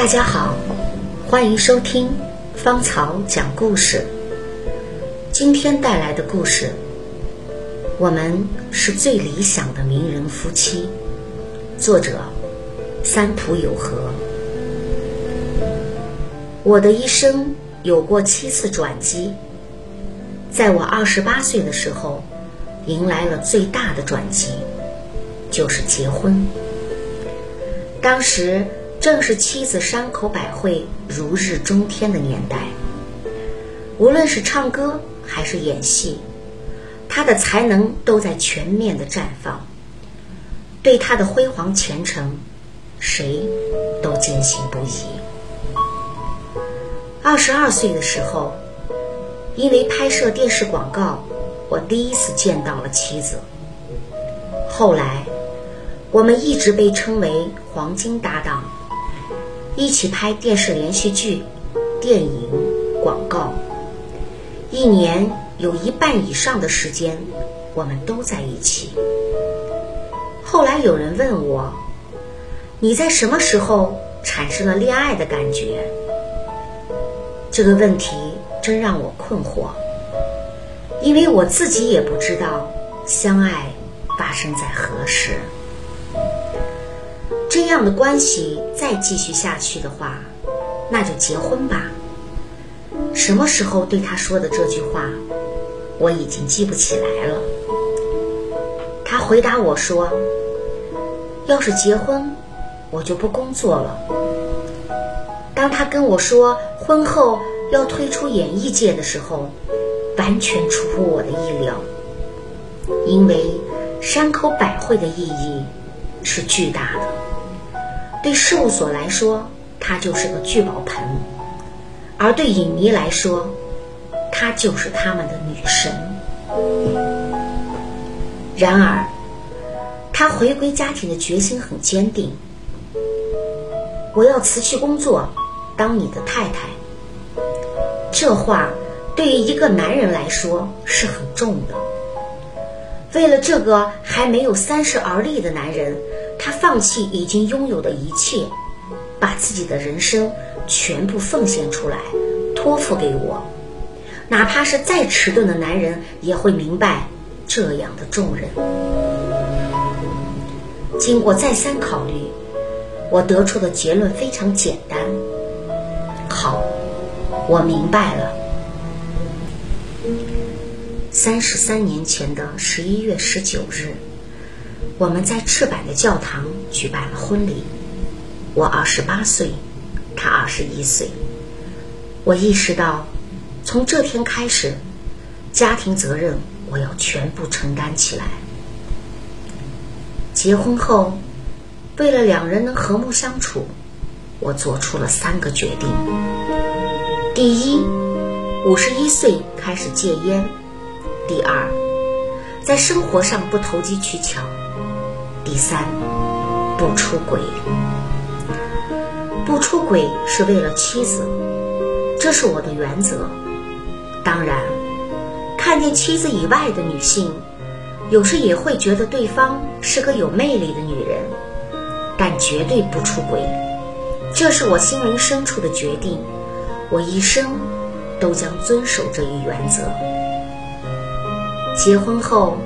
大家好，欢迎收听芳草讲故事。今天带来的故事，我们是最理想的名人夫妻。作者三浦友和。我的一生有过七次转机，在我二十八岁的时候，迎来了最大的转机，就是结婚。当时正是妻子山口百惠如日中天的年代，无论是唱歌还是演戏，她的才能都在全面的绽放。对她的辉煌前程，谁都坚信不疑。二十二岁的时候，因为拍摄电视广告，我第一次见到了妻子。后来，我们一直被称为“黄金搭档”，一起拍电视连续剧、电影、广告，一年有一半以上的时间，我们都在一起。后来有人问我：“你在什么时候产生了恋爱的感觉？”这个问题真让我困惑，因为我自己也不知道相爱发生在何时。这样的关系再继续下去的话，那就结婚吧。什么时候对他说的这句话，我已经记不起来了。他回答我说：“要是结婚，我就不工作了。”当他跟我说。婚后要退出演艺界的时候，完全出乎我的意料。因为山口百惠的意义是巨大的，对事务所来说，它就是个聚宝盆；而对影迷来说，她就是他们的女神。然而，她回归家庭的决心很坚定。我要辞去工作，当你的太太。这话对于一个男人来说是很重的。为了这个还没有三十而立的男人，他放弃已经拥有的一切，把自己的人生全部奉献出来，托付给我。哪怕是再迟钝的男人，也会明白这样的重任。经过再三考虑，我得出的结论非常简单：好。我明白了。三十三年前的十一月十九日，我们在赤坂的教堂举办了婚礼。我二十八岁，他二十一岁。我意识到，从这天开始，家庭责任我要全部承担起来。结婚后，为了两人能和睦相处，我做出了三个决定。第一，五十一岁开始戒烟；第二，在生活上不投机取巧；第三，不出轨。不出轨是为了妻子，这是我的原则。当然，看见妻子以外的女性，有时也会觉得对方是个有魅力的女人，但绝对不出轨。这是我心灵深处的决定。我一生都将遵守这一原则。结婚后，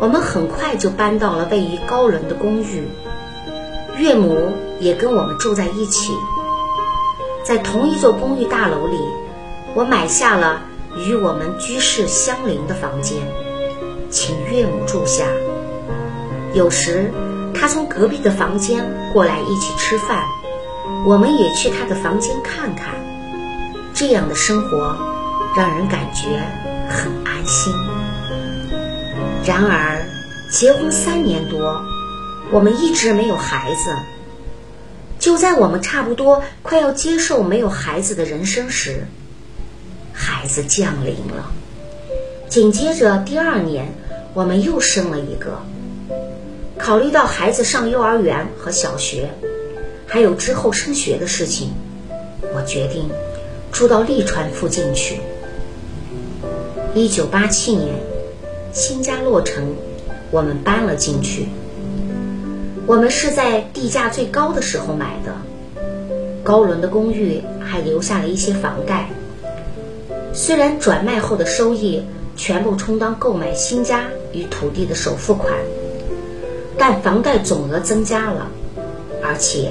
我们很快就搬到了位于高伦的公寓，岳母也跟我们住在一起。在同一座公寓大楼里，我买下了与我们居室相邻的房间，请岳母住下。有时，她从隔壁的房间过来一起吃饭，我们也去她的房间看看。这样的生活让人感觉很安心。然而，结婚三年多，我们一直没有孩子。就在我们差不多快要接受没有孩子的人生时，孩子降临了。紧接着第二年，我们又生了一个。考虑到孩子上幼儿园和小学，还有之后升学的事情，我决定。住到利川附近去。一九八七年，新家落成，我们搬了进去。我们是在地价最高的时候买的。高伦的公寓还留下了一些房贷。虽然转卖后的收益全部充当购买新家与土地的首付款，但房贷总额增加了，而且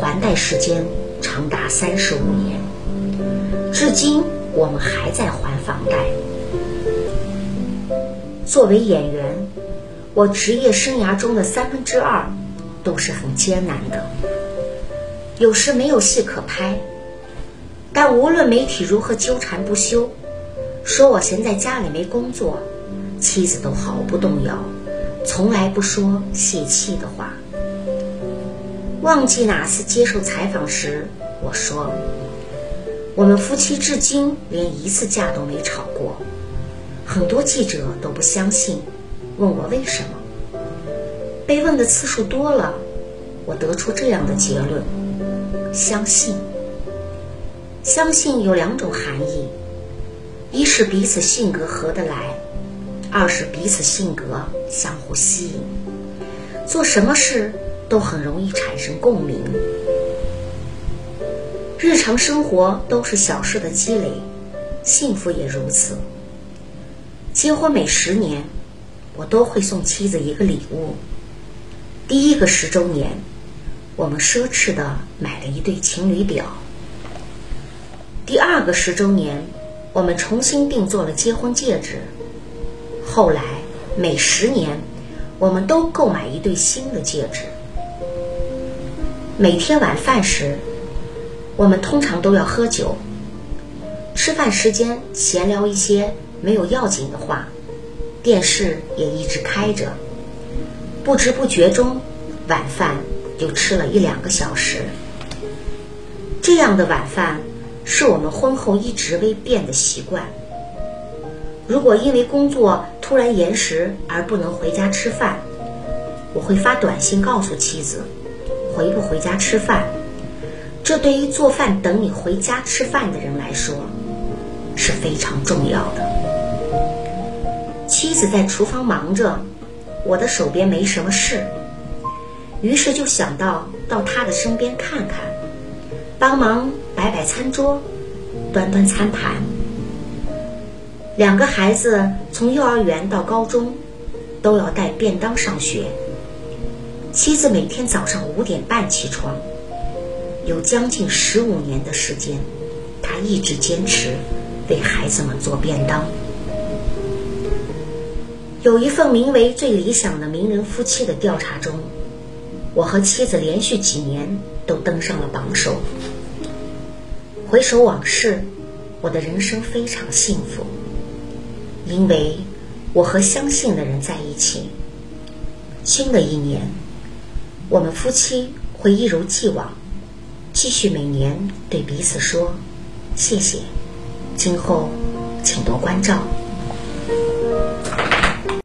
还贷时间长达三十五年。至今，我们还在还房贷。作为演员，我职业生涯中的三分之二都是很艰难的，有时没有戏可拍。但无论媒体如何纠缠不休，说我闲在家里没工作，妻子都毫不动摇，从来不说泄气的话。忘记哪次接受采访时，我说：“我们夫妻至今连一次架都没吵过。”很多记者都不相信，问我为什么。被问的次数多了，我得出这样的结论：相信。相信有两种含义：一是彼此性格合得来，二是彼此性格相互吸引，做什么事都很容易产生共鸣。日常生活都是小事的积累，幸福也如此。结婚每十年，我都会送妻子一个礼物。第一个十周年，我们奢侈的买了一对情侣表。第二个十周年，我们重新定做了结婚戒指。后来每十年，我们都购买一对新的戒指。每天晚饭时，我们通常都要喝酒。吃饭时间闲聊一些。没有要紧的话，电视也一直开着。不知不觉中，晚饭就吃了一两个小时。这样的晚饭是我们婚后一直未变的习惯。如果因为工作突然延时而不能回家吃饭，我会发短信告诉妻子，回不回家吃饭。这对于做饭等你回家吃饭的人来说是非常重要的。妻子在厨房忙着，我的手边没什么事，于是就想到到她的身边看看，帮忙摆摆餐桌，端端餐盘。两个孩子从幼儿园到高中，都要带便当上学。妻子每天早上五点半起床，有将近十五年的时间，她一直坚持为孩子们做便当。有一份名为《最理想的名人夫妻》的调查中，我和妻子连续几年都登上了榜首。回首往事，我的人生非常幸福，因为我和相信的人在一起。新的一年，我们夫妻会一如既往，继续每年对彼此说谢谢，今后请多关照。